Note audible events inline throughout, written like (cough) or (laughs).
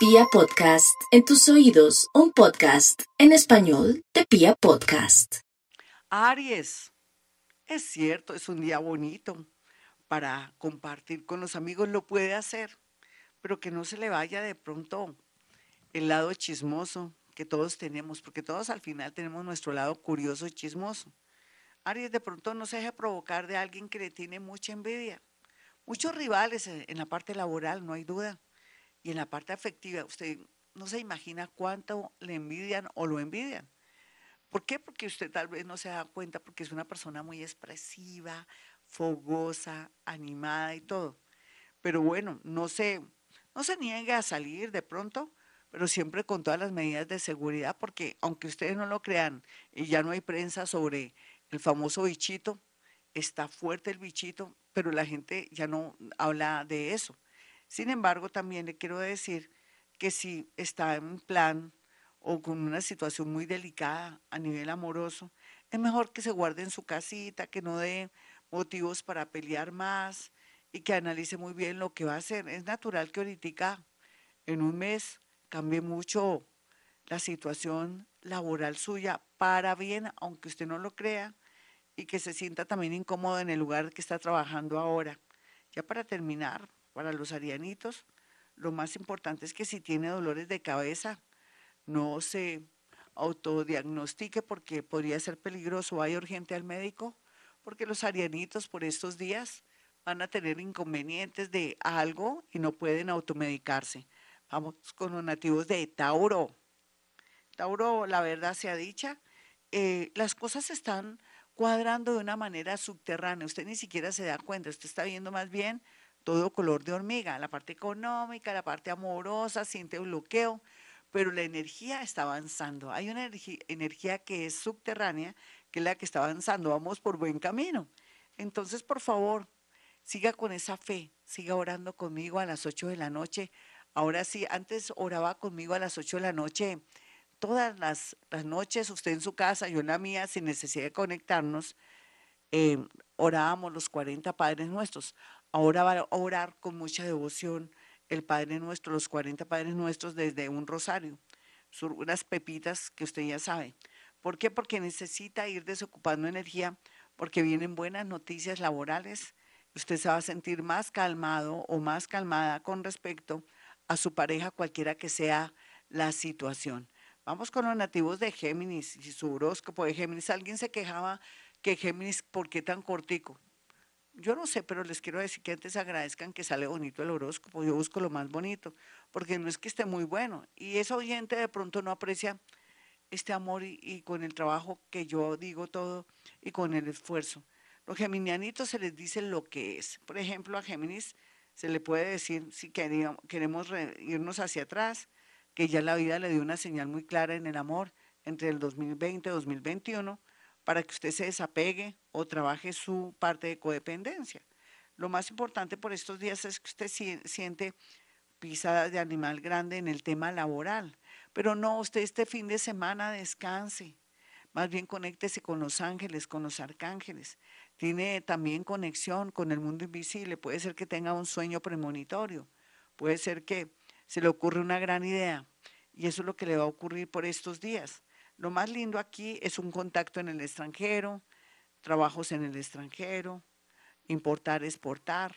Pia Podcast, en tus oídos, un podcast en español de Pia Podcast. Aries, es cierto, es un día bonito para compartir con los amigos, lo puede hacer, pero que no se le vaya de pronto el lado chismoso que todos tenemos, porque todos al final tenemos nuestro lado curioso y chismoso. Aries de pronto no se deje provocar de alguien que le tiene mucha envidia. Muchos rivales en la parte laboral, no hay duda. Y en la parte afectiva, usted no se imagina cuánto le envidian o lo envidian. ¿Por qué? Porque usted tal vez no se da cuenta porque es una persona muy expresiva, fogosa, animada y todo. Pero bueno, no se, no se niegue a salir de pronto, pero siempre con todas las medidas de seguridad, porque aunque ustedes no lo crean y ya no hay prensa sobre el famoso bichito, está fuerte el bichito, pero la gente ya no habla de eso. Sin embargo, también le quiero decir que si está en plan o con una situación muy delicada a nivel amoroso, es mejor que se guarde en su casita, que no dé motivos para pelear más y que analice muy bien lo que va a hacer. Es natural que ahorita en un mes cambie mucho la situación laboral suya para bien, aunque usted no lo crea, y que se sienta también incómodo en el lugar que está trabajando ahora. Ya para terminar, para los arianitos, lo más importante es que si tiene dolores de cabeza, no se autodiagnostique porque podría ser peligroso, vaya urgente al médico, porque los arianitos por estos días van a tener inconvenientes de algo y no pueden automedicarse. Vamos con los nativos de Tauro. Tauro, la verdad sea dicha, eh, las cosas están cuadrando de una manera subterránea. Usted ni siquiera se da cuenta, usted está viendo más bien todo color de hormiga, la parte económica, la parte amorosa, siente bloqueo, pero la energía está avanzando. Hay una energía que es subterránea, que es la que está avanzando. Vamos por buen camino. Entonces, por favor, siga con esa fe, siga orando conmigo a las 8 de la noche. Ahora sí, antes oraba conmigo a las 8 de la noche todas las, noches, usted en su casa, yo en la mía, sin necesidad de conectarnos, eh, orábamos los 40 Padres Nuestros. Ahora va a orar con mucha devoción el Padre Nuestro, los 40 Padres Nuestros desde un rosario. Son unas pepitas que usted ya sabe. ¿Por qué? Porque necesita ir desocupando energía, porque vienen buenas noticias laborales. Usted se va a sentir más calmado o más calmada con respecto a su pareja, cualquiera que sea la situación. Vamos con los nativos de Géminis y su horóscopo de Géminis. Alguien se quejaba que Géminis, ¿por qué tan cortico? Yo no sé, pero les quiero decir que antes agradezcan que sale bonito el horóscopo. Yo busco lo más bonito, porque no es que esté muy bueno. Y ese oyente de pronto no aprecia este amor y, con el trabajo que yo digo todo y con el esfuerzo. Los geminianitos se les dice lo que es. Por ejemplo, a Géminis se le puede decir si queremos irnos hacia atrás, que ya la vida le dio una señal muy clara en el amor entre el 2020 y 2021 para que usted se desapegue o trabaje su parte de codependencia. Lo más importante por estos días es que usted siente pisadas de animal grande en el tema laboral, pero no, usted este fin de semana descanse, más bien conéctese con los ángeles, con los arcángeles. Tiene también conexión con el mundo invisible, puede ser que tenga un sueño premonitorio, puede ser que se le ocurre una gran idea y eso es lo que le va a ocurrir por estos días. Lo más lindo aquí es un contacto en el extranjero, trabajos en el extranjero, importar, exportar,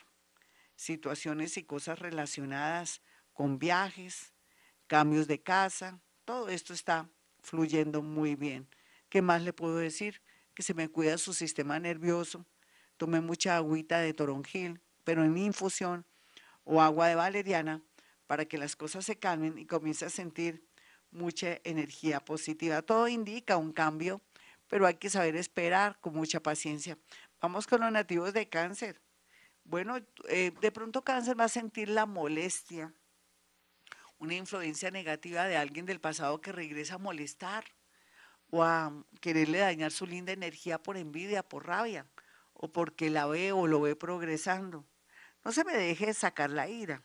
situaciones y cosas relacionadas con viajes, cambios de casa, todo esto está fluyendo muy bien. ¿Qué más le puedo decir? Que se me cuida su sistema nervioso, tome mucha agüita de toronjil, pero en infusión o agua de valeriana para que las cosas se calmen y comience a sentir mucha energía positiva. Todo indica un cambio, pero hay que saber esperar con mucha paciencia. Vamos con los nativos de cáncer. Bueno, eh, de pronto cáncer va a sentir la molestia, una influencia negativa de alguien del pasado que regresa a molestar o a quererle dañar su linda energía por envidia, por rabia, o porque la ve o lo ve progresando. No se me deje sacar la ira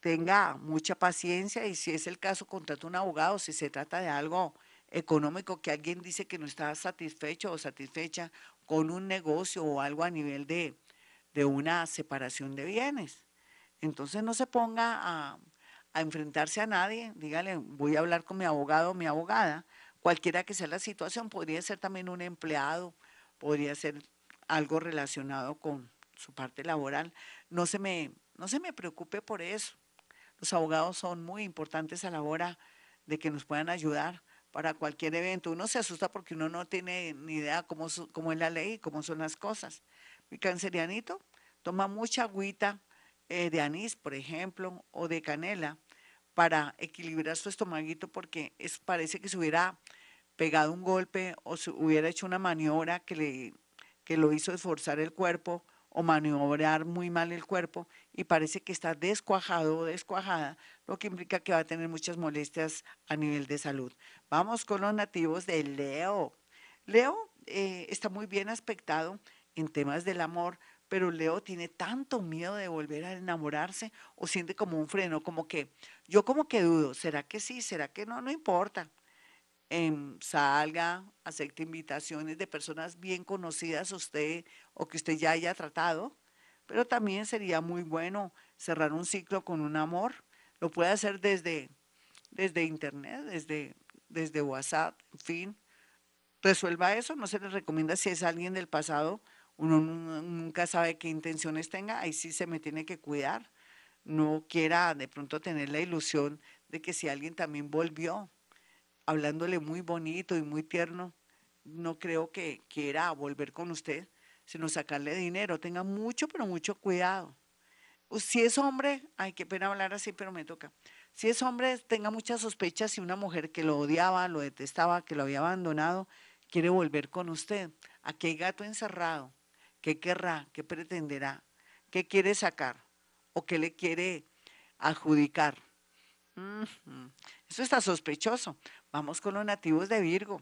tenga mucha paciencia y si es el caso, contrate un abogado. Si se trata de algo económico que alguien dice que no está satisfecho o satisfecha con un negocio o algo a nivel de, de una separación de bienes. Entonces no se ponga a, a enfrentarse a nadie, dígale, voy a hablar con mi abogado o mi abogada, cualquiera que sea la situación, podría ser también un empleado, podría ser algo relacionado con su parte laboral. No se me, no se me preocupe por eso. Los abogados son muy importantes a la hora de que nos puedan ayudar para cualquier evento. Uno se asusta porque uno no tiene ni idea cómo, cómo es la ley, cómo son las cosas. Mi cancerianito toma mucha agüita eh, de anís, por ejemplo, o de canela para equilibrar su estomaguito porque es, parece que se hubiera pegado un golpe o se hubiera hecho una maniobra que, le, que lo hizo esforzar el cuerpo o maniobrar muy mal el cuerpo y parece que está descuajado o descuajada, lo que implica que va a tener muchas molestias a nivel de salud. Vamos con los nativos de Leo. Leo eh, está muy bien aspectado en temas del amor, pero Leo tiene tanto miedo de volver a enamorarse o siente como un freno, como que yo como que dudo, ¿será que sí? ¿Será que no? No importa. Em, salga, acepte invitaciones de personas bien conocidas usted o que usted ya haya tratado, pero también sería muy bueno cerrar un ciclo con un amor. Lo puede hacer desde, desde internet, desde, desde WhatsApp, en fin. Resuelva eso, no se le recomienda si es alguien del pasado uno nunca sabe qué intenciones tenga, ahí sí se me tiene que cuidar. No quiera de pronto tener la ilusión de que si alguien también volvió hablándole muy bonito y muy tierno, no creo que quiera volver con usted, sino sacarle dinero. Tenga mucho, pero mucho cuidado. Si es hombre, ay, qué pena hablar así, pero me toca. Si es hombre, tenga muchas sospechas si una mujer que lo odiaba, lo detestaba, que lo había abandonado, quiere volver con usted. Aquí hay gato encerrado. ¿Qué querrá? ¿Qué pretenderá? ¿Qué quiere sacar? ¿O qué le quiere adjudicar? Eso está sospechoso. Vamos con los nativos de Virgo.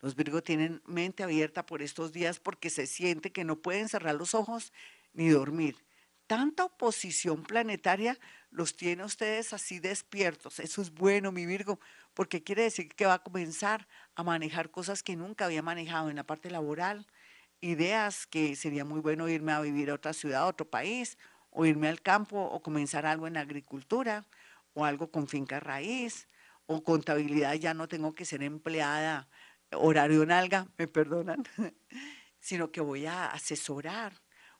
Los Virgo tienen mente abierta por estos días porque se siente que no pueden cerrar los ojos ni dormir. Tanta oposición planetaria los tiene ustedes así despiertos. Eso es bueno, mi Virgo, porque quiere decir que va a comenzar a manejar cosas que nunca había manejado en la parte laboral, ideas que sería muy bueno irme a vivir a otra ciudad, a otro país, o irme al campo, o comenzar algo en agricultura, o algo con finca raíz, o contabilidad, ya no tengo que ser empleada, horario nalga, me perdonan, (laughs) sino que voy a asesorar,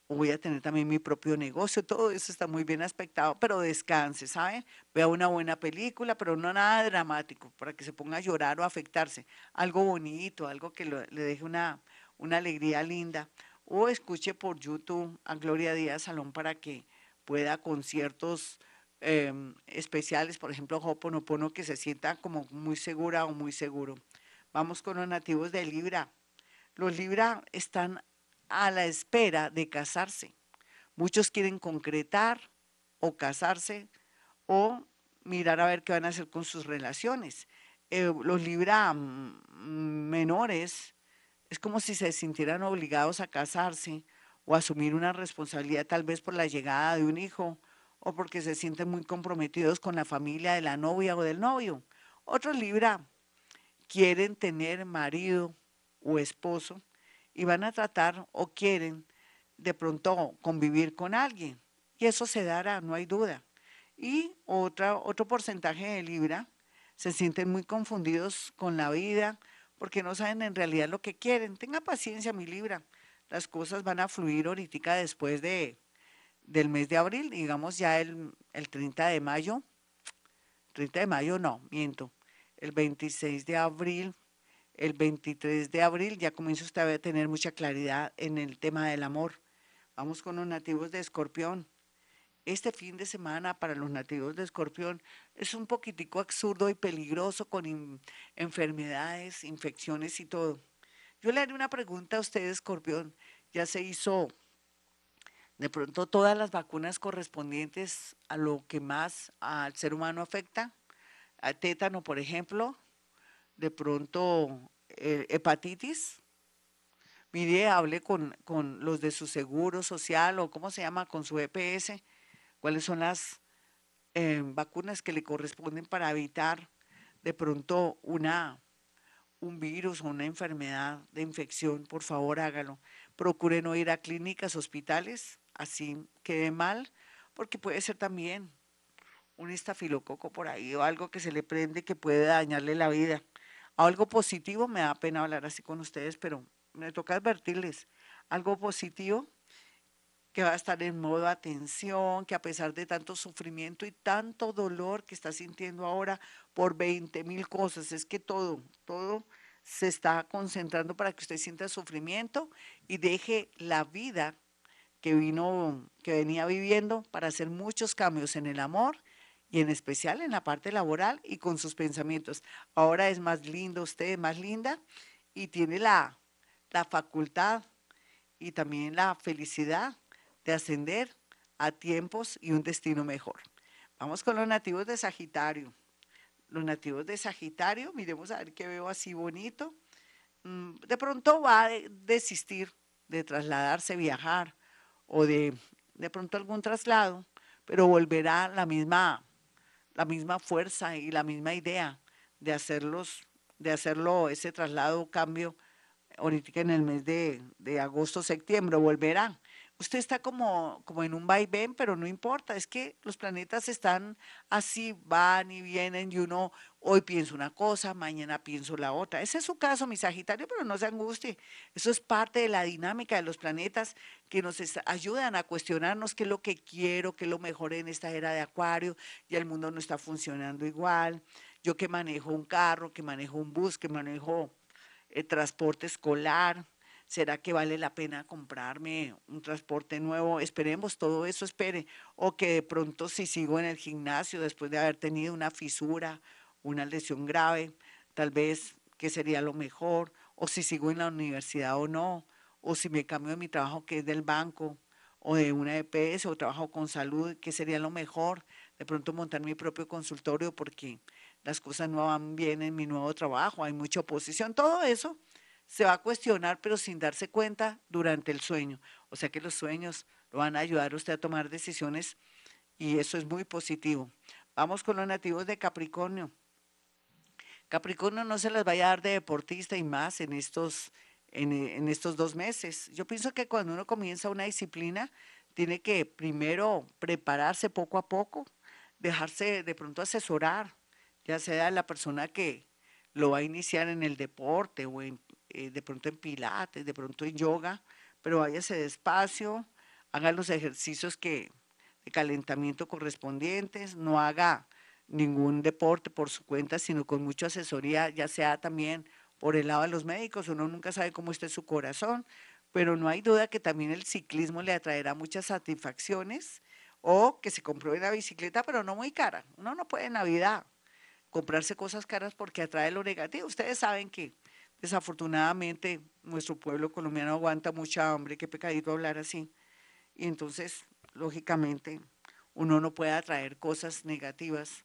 o voy a tener también mi propio negocio, todo eso está muy bien aspectado, pero descanse, ¿sabe? Vea una buena película, pero no nada dramático, para que se ponga a llorar o afectarse, algo bonito, algo que le deje una, una alegría linda. O escuche por YouTube a Gloria Díaz Salón para que pueda conciertos em, especiales, por ejemplo, Hoponopono, que se sienta como muy segura o muy seguro. Vamos con los nativos de Libra. Los Libra están a la espera de casarse. Muchos quieren concretar o casarse o mirar a ver qué van a hacer con sus relaciones. Eh, los Libra mm, menores es como si se sintieran obligados a casarse o asumir una responsabilidad tal vez por la llegada de un hijo o porque se sienten muy comprometidos con la familia de la novia o del novio. Otros Libra quieren tener marido o esposo y van a tratar o quieren de pronto convivir con alguien. Y eso se dará, no hay duda. Y otra, otro porcentaje de Libra se sienten muy confundidos con la vida, porque no saben en realidad lo que quieren. Tenga paciencia, mi Libra. Las cosas van a fluir ahorita después de, del mes de abril, digamos ya el, el 30 de mayo. 30 de mayo no, miento. El 26 de abril, el 23 de abril ya comienza usted a tener mucha claridad en el tema del amor. Vamos con los nativos de Escorpión este fin de semana para los nativos de Escorpión es un poquitico absurdo y peligroso con enfermedades, infecciones y todo. Yo le haré una pregunta a usted, Escorpión. ¿Ya se hizo de pronto todas las vacunas correspondientes a lo que más al ser humano afecta? A tétano, por ejemplo, de pronto eh, hepatitis. Mire, hable con, con los de su seguro social o cómo se llama, con su EPS cuáles son las eh, vacunas que le corresponden para evitar de pronto una, un virus o una enfermedad de infección, por favor hágalo. Procure no ir a clínicas, hospitales, así quede mal, porque puede ser también un estafilococo por ahí o algo que se le prende que puede dañarle la vida. Algo positivo, me da pena hablar así con ustedes, pero me toca advertirles, algo positivo que va a estar en modo atención, que a pesar de tanto sufrimiento y tanto dolor que está sintiendo ahora por 20 mil cosas, es que todo, todo se está concentrando para que usted sienta sufrimiento y deje la vida que vino, que venía viviendo para hacer muchos cambios en el amor y en especial en la parte laboral y con sus pensamientos. Ahora es más lindo usted, más linda y tiene la, la facultad y también la felicidad de ascender a tiempos y un destino mejor. Vamos con los nativos de Sagitario. Los nativos de Sagitario, miremos a ver qué veo así bonito. Mm, de pronto va a desistir de trasladarse, viajar o de de pronto algún traslado, pero volverá la misma, la misma fuerza y la misma idea de hacerlos, de hacerlo ese traslado, cambio, ahorita en el mes de, de agosto, septiembre, volverá usted está como, como en un vaivén, pero no importa, es que los planetas están así, van y vienen y uno hoy piensa una cosa, mañana pienso la otra. Ese es su caso, mi Sagitario, pero no se angustie. Eso es parte de la dinámica de los planetas que nos ayudan a cuestionarnos qué es lo que quiero, qué es lo mejor en esta era de Acuario, y el mundo no está funcionando igual. Yo que manejo un carro, que manejo un bus, que manejo eh, transporte escolar, ¿Será que vale la pena comprarme un transporte nuevo? Esperemos, todo eso espere. O que de pronto si sigo en el gimnasio después de haber tenido una fisura, una lesión grave, tal vez qué sería lo mejor. O si sigo en la universidad o no. O si me cambio de mi trabajo que es del banco o de una EPS o trabajo con salud, qué sería lo mejor. De pronto montar mi propio consultorio porque las cosas no van bien en mi nuevo trabajo, hay mucha oposición. Todo eso se va a cuestionar, pero sin darse cuenta durante el sueño. O sea que los sueños lo van a ayudar a usted a tomar decisiones y eso es muy positivo. Vamos con los nativos de Capricornio. Capricornio no se las vaya a dar de deportista y más en estos, en, en estos dos meses. Yo pienso que cuando uno comienza una disciplina, tiene que primero prepararse poco a poco, dejarse de pronto asesorar, ya sea la persona que lo va a iniciar en el deporte o en eh, de pronto en pilates, de pronto en yoga, pero váyase despacio, haga los ejercicios que, de calentamiento correspondientes, no haga ningún deporte por su cuenta, sino con mucha asesoría, ya sea también por el lado de los médicos, uno nunca sabe cómo está su corazón, pero no hay duda que también el ciclismo le atraerá muchas satisfacciones o que se compruebe una bicicleta, pero no muy cara. Uno no puede en Navidad comprarse cosas caras porque atrae lo negativo. Ustedes saben que Desafortunadamente, nuestro pueblo colombiano aguanta mucha hambre, qué pecadito hablar así. Y entonces, lógicamente, uno no puede atraer cosas negativas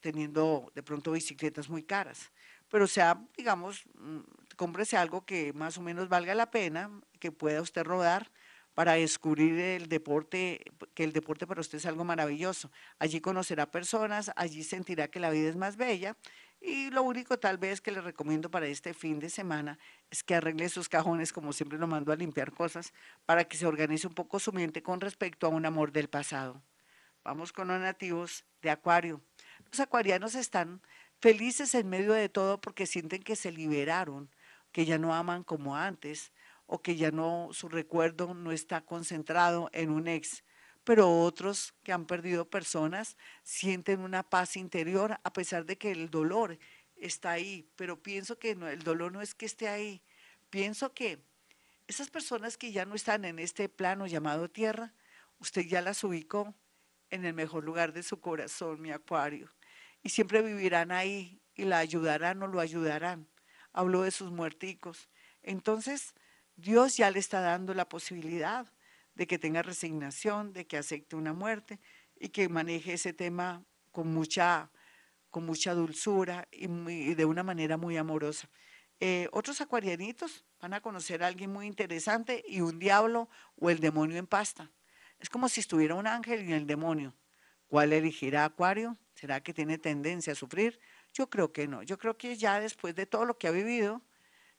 teniendo de pronto bicicletas muy caras. Pero sea, digamos, mm, cómprese algo que más o menos valga la pena, que pueda usted rodar para descubrir el deporte, que el deporte para usted es algo maravilloso. Allí conocerá personas, allí sentirá que la vida es más bella y lo único tal vez que le recomiendo para este fin de semana es que arregle sus cajones, como siempre lo mando a limpiar cosas, para que se organice un poco su mente con respecto a un amor del pasado. Vamos con los nativos de Acuario. Los acuarianos están felices en medio de todo porque sienten que se liberaron, que ya no aman como antes o que ya no su recuerdo no está concentrado en un ex pero otros que han perdido personas sienten una paz interior a pesar de que el dolor está ahí. Pero pienso que el dolor no es que esté ahí. Pienso que esas personas que ya no están en este plano llamado tierra, usted ya las ubicó en el mejor lugar de su corazón, mi acuario. Y siempre vivirán ahí y la ayudarán o lo ayudarán. Habló de sus muerticos. Entonces, Dios ya le está dando la posibilidad de que tenga resignación, de que acepte una muerte y que maneje ese tema con mucha, con mucha dulzura y, de una manera muy amorosa. Eh, otros acuarianitos van a conocer a alguien muy interesante y un diablo o el demonio en pasta. Es como si estuviera un ángel y el demonio. ¿Cuál elegirá Acuario? ¿Será que tiene tendencia a sufrir? Yo creo que no. Yo creo que ya después de todo lo que ha vivido,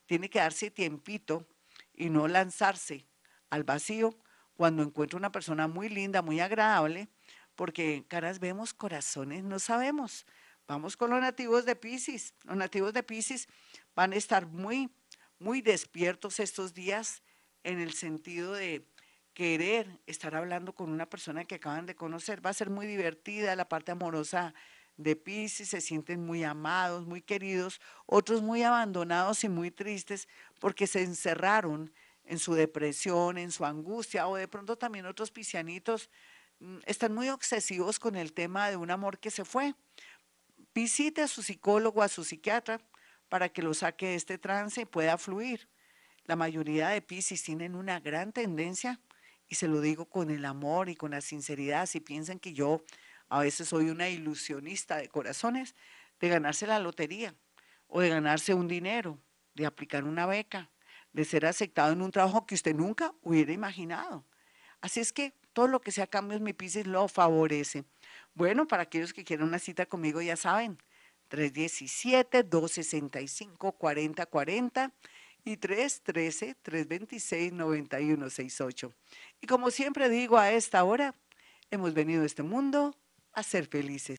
tiene que darse tiempito y no lanzarse al vacío cuando encuentra una persona muy linda, muy agradable, porque caras vemos, corazones no sabemos. Vamos con los nativos de Pisces. Los nativos de Pisces van a estar muy, muy despiertos estos días en el sentido de querer estar hablando con una persona que acaban de conocer. Va a ser muy divertida la parte amorosa de Pisces, se sienten muy amados, muy queridos, otros muy abandonados y muy tristes porque se encerraron en su depresión, en su angustia, o de pronto también otros piscianitos mm, están muy obsesivos con el tema de un amor que se fue. Visite a su psicólogo, a su psiquiatra, para que lo saque de este trance y pueda fluir. La mayoría de Piscis tienen una gran tendencia, y se lo digo con el amor y con la sinceridad, si piensan que yo a veces soy una ilusionista de corazones, de ganarse la lotería o de ganarse un dinero, de aplicar una beca, de ser aceptado en un trabajo que usted nunca hubiera imaginado. Así es que todo lo que sea cambios, mi Piscis lo favorece. Bueno, para aquellos que quieran una cita conmigo, ya saben, 317-265-4040 y 313-326-9168. Y como siempre digo a esta hora, hemos venido a este mundo a ser felices.